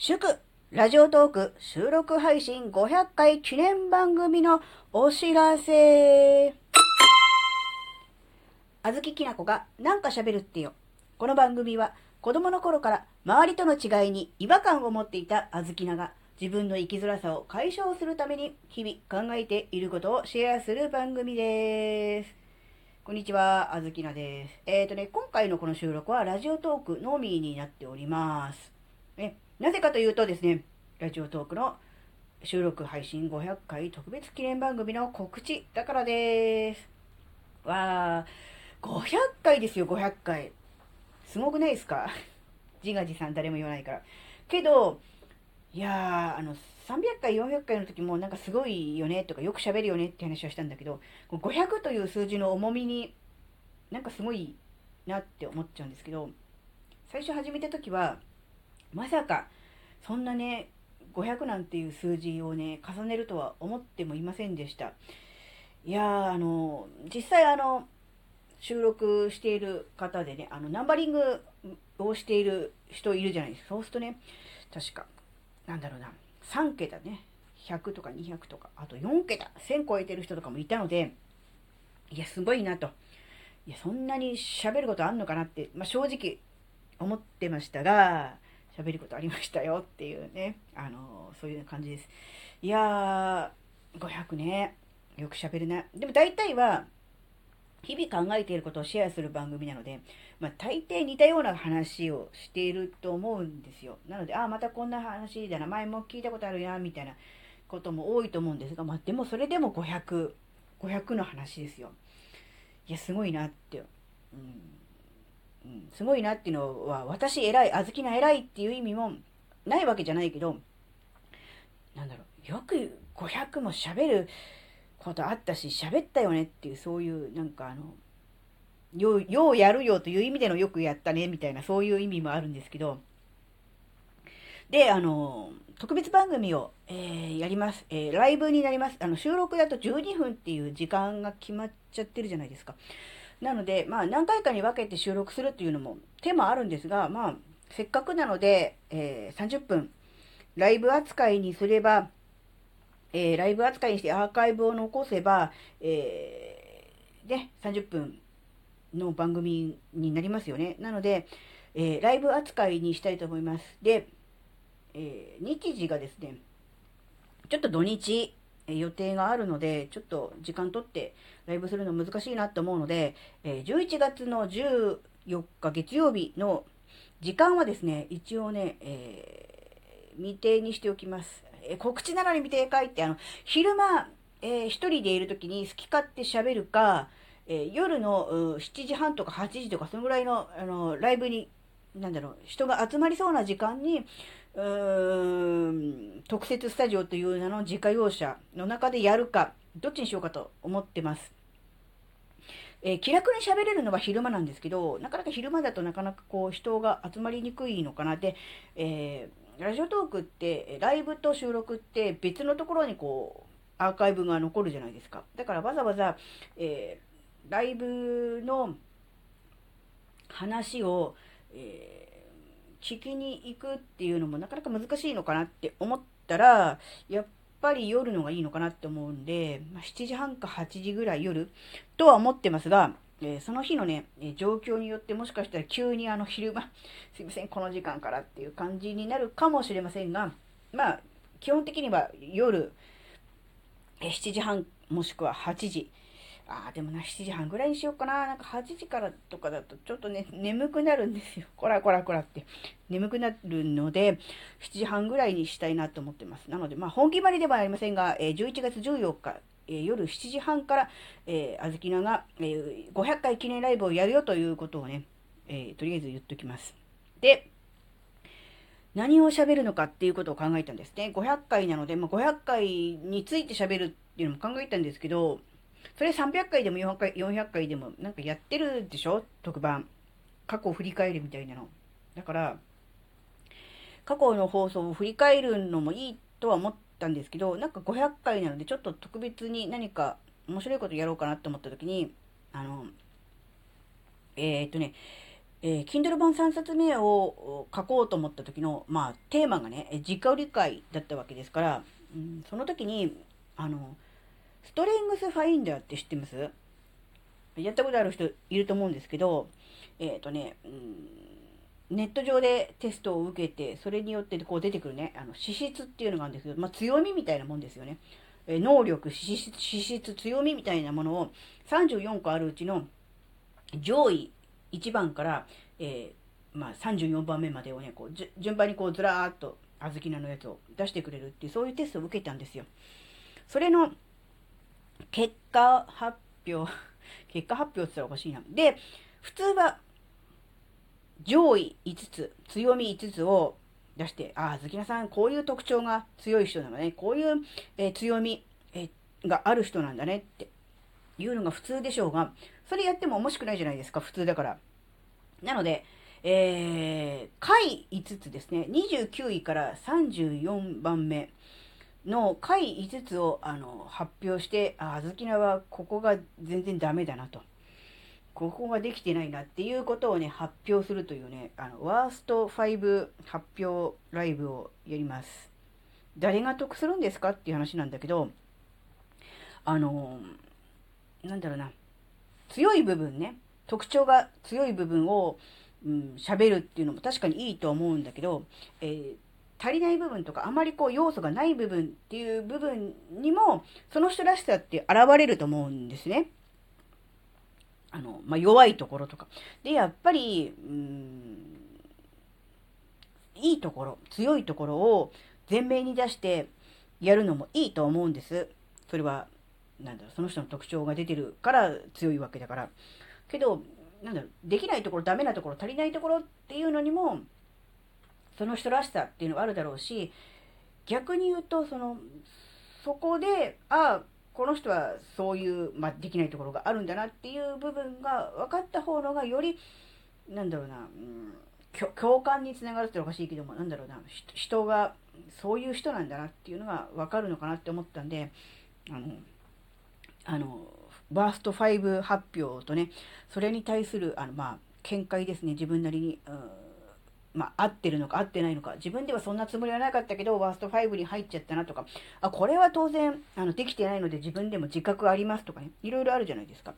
祝ラジオトーク収録配信500回記念番組のお知らせ。あずききなこがなんか喋るってよ。この番組は子供の頃から周りとの違いに違和感を持っていたあずきなが自分の生きづらさを解消するために日々考えていることをシェアする番組です。こんにちは、あずきなです。えっ、ー、とね、今回のこの収録はラジオトークのみになっております。え、なぜかというとですね、ラジオトークの収録配信500回特別記念番組の告知だからです。わー、500回ですよ、500回。すごくないですか？自画自賛誰も言わないから。けど、いやー、あの、300回、400回の時もなんかすごいよねとかよく喋るよねって話をしたんだけど、500という数字の重みになんかすごいなって思っちゃうんですけど、最初始めた時は、まさかそんなね、500なんていう数字をね、重ねるとは思ってもいませんでした。いや、あの、実際あの、収録している方でね、あの、ナンバリングをしている人いるじゃないですか。そうするとね、確か、なんだろうな、3桁ね、100とか200とか、あと4桁、1000超えてる人とかもいたので、いや、すごいなと。いや、そんなに喋ることあんのかなって、まあ、正直思ってましたが、喋ることありましたよっていうね、あのそういう感じです。いやー、500ね、よく喋るな。でも大体は、日々考えていることをシェアする番組なので、まあ、大抵似たような話をしていると思うんですよ。なので、ああ、またこんな話だな、前も聞いたことあるな、みたいなことも多いと思うんですが、まあ、でもそれでも500、500の話ですよ。いや、すごいなって。うん、すごいなっていうのは、私偉い、あずきな偉いっていう意味もないわけじゃないけど、なんだろう、よく500も喋ることあったし、喋ったよねっていう、そういう、なんかあの、よう、ようやるよという意味でのよくやったね、みたいな、そういう意味もあるんですけど、で、あの、特別番組を、えー、やります。えー、ライブになります。あの、収録だと12分っていう時間が決まっちゃってるじゃないですか。なので、まあ、何回かに分けて収録するっていうのも手もあるんですが、まあ、せっかくなので、えー、30分、ライブ扱いにすれば、えー、ライブ扱いにしてアーカイブを残せば、えー、ね、30分の番組になりますよね。なので、えー、ライブ扱いにしたいと思います。で、えー、日時がですね、ちょっと土日、予定があるので、ちょっと時間取ってライブするの難しいなと思うので、え11月の14日月曜日の時間はですね、一応ね、えー、未定にしておきます。え告知なのに未定書いて、あの、昼間、えー、一人でいる時に好き勝手喋るか、えー、夜の7時半とか8時とか、そのぐらいの、あの、ライブに、なんだろう、人が集まりそうな時間に、うーん、特設スタジオという名の自家用車の中でやるか、どっちにしようかと思ってます。えー、気楽に喋れるのは昼間なんですけど、なかなか昼間だとなかなかこう人が集まりにくいのかなって、えーラジオトークって、ライブと収録って別のところにこう、アーカイブが残るじゃないですか。だからわざわざ、えー、ライブの話を、え、聞きに行くっていうのもなかなか難しいのかなって思ったら、やっぱり夜のがいいのかなって思うんで、まあ、7時半か8時ぐらい夜とは思ってますが、えー、その日のね、え状況によってもしかしたら急にあの昼間、すいません、この時間からっていう感じになるかもしれませんが、まあ、基本的には夜、え7時半もしくは8時。ああ、でもな、7時半ぐらいにしようかな。なんか8時からとかだとちょっとね、眠くなるんですよ。こらこらこらって。眠くなるので、7時半ぐらいにしたいなと思ってます。なので、まあ、本気張りではありませんが、え11月14日、え夜7時半から、えー、あずきなが、えー、500回記念ライブをやるよということをね、えー、とりあえず言っときます。で、何を喋るのかっていうことを考えたんですね。500回なので、まあ、500回について喋るっていうのも考えたんですけど、それ300回でも400回 ,400 回でもなんかやってるでしょ？特番。過去を振り返るみたいなの。だから、過去の放送を振り返るのもいいとは思ったんですけど、なんか500回なので、ちょっと特別に何か面白いことやろうかなと思った時に、あの、えー、っとね、えー、Kindle 版3冊目を書こうと思った時の、まあ、テーマがね、実家売り会だったわけですから、うん、その時に、あの、ストレングスファインダーって知ってます？やったことある人いると思うんですけど、えっ、ー、とね、うん、ネット上でテストを受けて、それによってこう出てくるね、あの資質っていうのがあるんですけど、まあ、強みみたいなもんですよね。え能力、資質、資質、強みみたいなものを34個あるうちの上位1番から、えー、まあ、34番目までをね、こう順番にこうずらーっと小豆菜のやつを出してくれるっていう、そういうテストを受けたんですよ。それの結果発表、結果発表って言ったらおかしいな。で、普通は上位5つ、強み5つを出して、ああ、ズキナさん、こういう特徴が強い人なのね、こういう、えー、強み、えー、がある人なんだね。っていうのが普通でしょうが、それやっても面白くないじゃないですか、普通だから。なので、えー、下位5つですね、29位から34番目。の下位5つをあの発表して、あ、あずきなはここが全然ダメだなと。ここができてないなっていうことをね、発表するというね、あの、ワースト5発表ライブをやります。誰が得するんですかっていう話なんだけど、あの、なんだろうな、強い部分ね、特徴が強い部分を喋、うん、るっていうのも確かにいいと思うんだけど、えー、足りない部分とか、あまりこう要素がない部分っていう部分にも、その人らしさって現れると思うんですね。あの、まあ、弱いところとか。で、やっぱり、うん、いいところ、強いところを前面に出してやるのもいいと思うんです。それは、なんだろう、その人の特徴が出てるから強いわけだから。けど、なんだろう、できないところ、ダメなところ、足りないところっていうのにも、その人らしさっていうのがあるだろうし、逆に言うと、その、そこで、ああ、この人はそういう、まあ、できないところがあるんだなっていう部分が分かった方のがより、なんだろうな、うん、共感につながるっておかしいけども、なんだろうな、人がそういう人なんだなっていうのが分かるのかなって思ったんで、あの、あの、バースト5発表とね、それに対する、あの、まあ、見解ですね、自分なりに、うん。まあ、合ってるのか合ってないのか、自分ではそんなつもりはなかったけど、ワースト5に入っちゃったなとか、あ、これは当然、あの、できてないので自分でも自覚ありますとかね、いろいろあるじゃないですか。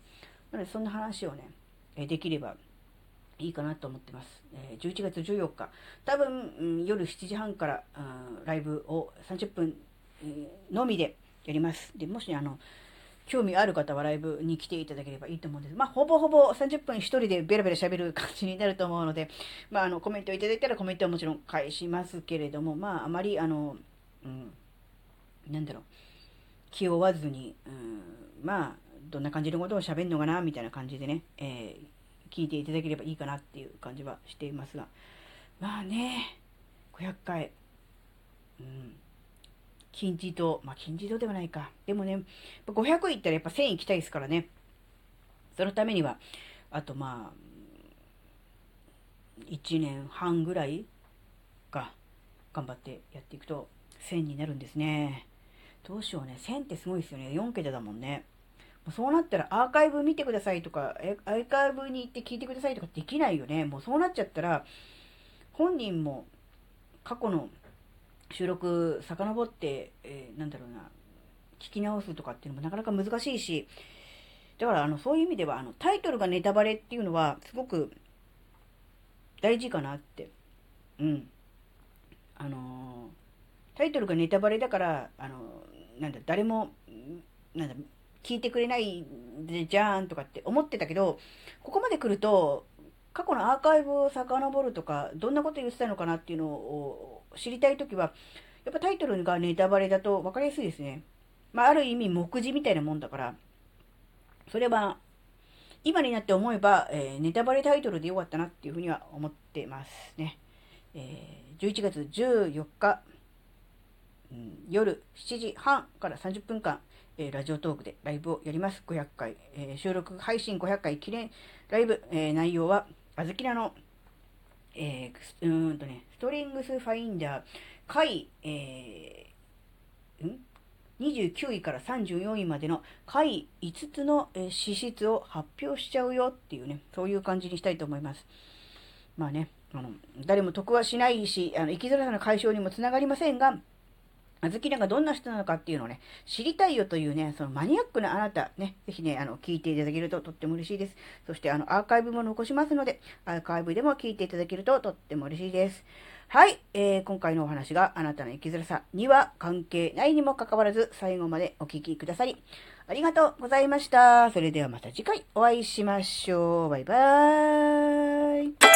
なので、そんな話をね、えできればいいかなと思ってます。え、11月14日、多分、うん、夜7時半から、うん、ライブを30分、のみでやります。で、もし、あの、興味ある方はライブに来ていただければいいと思うんです。まあ、ほぼほぼ30分一人でベラベラ喋る感じになると思うので、まあ、あの、コメントいただいたらコメントはもちろん返しますけれども、まあ、あまり、あの、うん、なんだろう、気負わずに、うん、まあ、どんな感じのことを喋るのかな、みたいな感じでね、えー、聞いていただければいいかなっていう感じはしていますが、まあね、500回、うん、金字塔。まあ、金字塔ではないか。でもね、500いったらやっぱ1000行きたいですからね。そのためには、あとまあ、1年半ぐらいか、頑張ってやっていくと1000になるんですね。どうしようね。1000ってすごいですよね。4桁だもんね。そうなったらアーカイブ見てくださいとか、アーカイブに行って聞いてくださいとかできないよね。もうそうなっちゃったら、本人も過去の収録遡って、えー、なんだろうな、聞き直すとかっていうのもなかなか難しいし、だからあのそういう意味ではあのタイトルがネタバレっていうのはすごく大事かなって。うん。あのー、タイトルがネタバレだから、あのー、なんだ、誰も、なんだ、聞いてくれないじゃーんとかって思ってたけど、ここまで来ると、過去のアーカイブを遡るとか、どんなこと言ってたのかなっていうのを知りたいときは、やっぱタイトルがネタバレだと分かりやすいですね。まあ、ある意味、目次みたいなもんだから、それは、今になって思えば、えー、ネタバレタイトルでよかったなっていうふうには思ってますね。えー、11月14日、うん、夜7時半から30分間、えー、ラジオトークでライブをやります。500回、えー、収録配信500回記念ライブ、えー、内容は、あずきらのえー、うんとね、ストリングスファインダー、下位、えー、ん？29位から34位までの下位5つの、え資質を発表しちゃうよっていうね、そういう感じにしたいと思います。まあね、あの、誰も得はしないし、あの、生きづらさの解消にもつながりませんが、あずきらがどんな人なのかっていうのをね、知りたいよというね、そのマニアックなあなた、ね、ぜひね、あの、聞いていただけるととっても嬉しいです。そして、あの、アーカイブも残しますので、アーカイブでも聞いていただけるととっても嬉しいです。はい、えー、今回のお話があなたの生きづらさには関係ないにもかかわらず、最後までお聞きくださり、ありがとうございました。それではまた次回お会いしましょう。バイバーイ。